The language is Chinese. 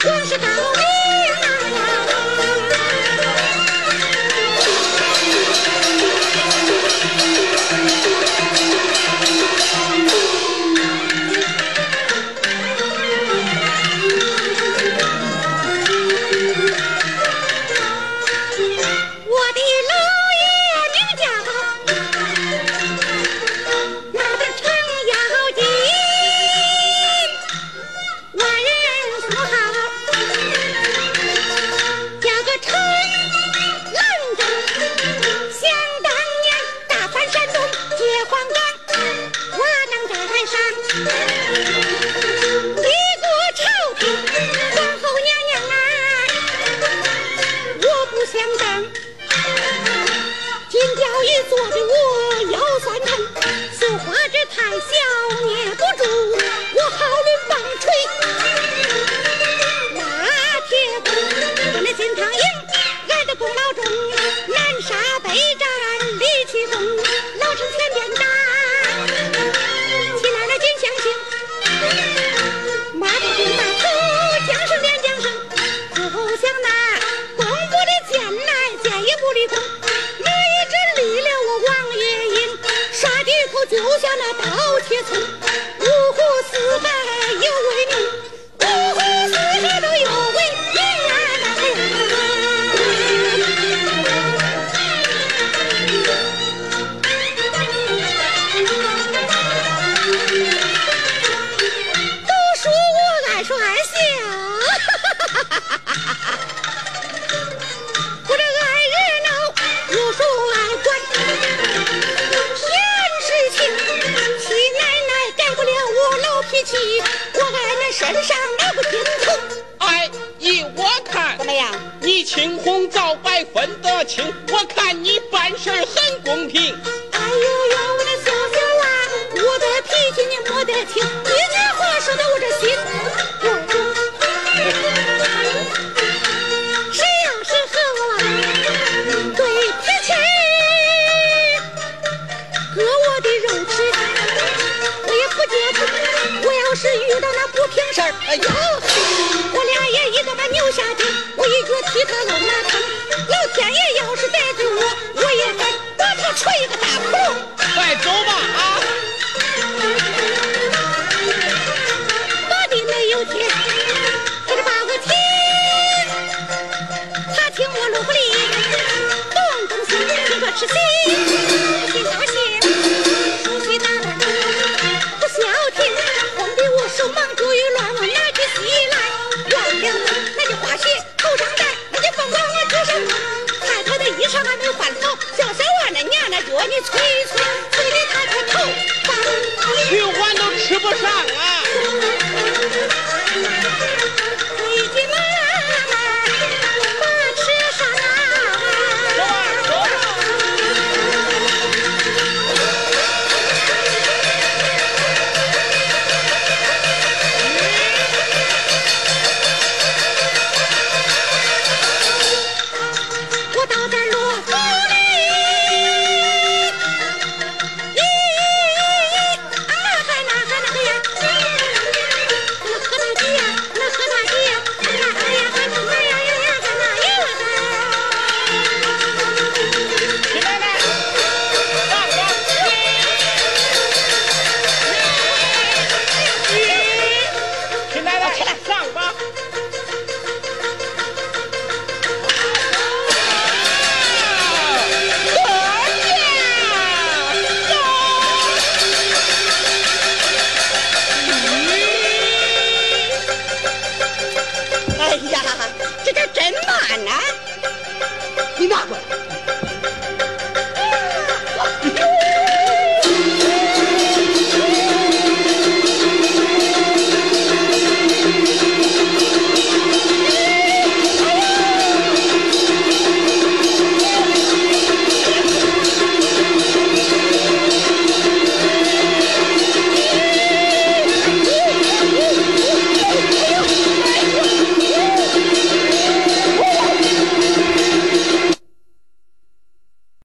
光是道理金雕玉做的我腰酸疼，绣花针太小捏不住，我好抡棒槌。那铁棍我那金汤营，俺的功劳重，南沙北战力气重，老城前边打，起来了金相星。马头军大头，将声连将声，不想那公布的剑来，剑也不离空。走下那刀切葱。我爱那身上那个心疼。哎，依我看怎，么样？你青红皂白分得清，我看你办事很公平。哎呦呦，我的小小娃，我的脾气你没得听，一句话说的我这心一脚踢他弄那坑。老天爷要是逮住我，我也得把他捶一个大窟窿。快走吧啊！我的没有天，他就把我听，他听我路不离，东东西听说吃席，心你催催，催的他可头发去碗都吃不上啊！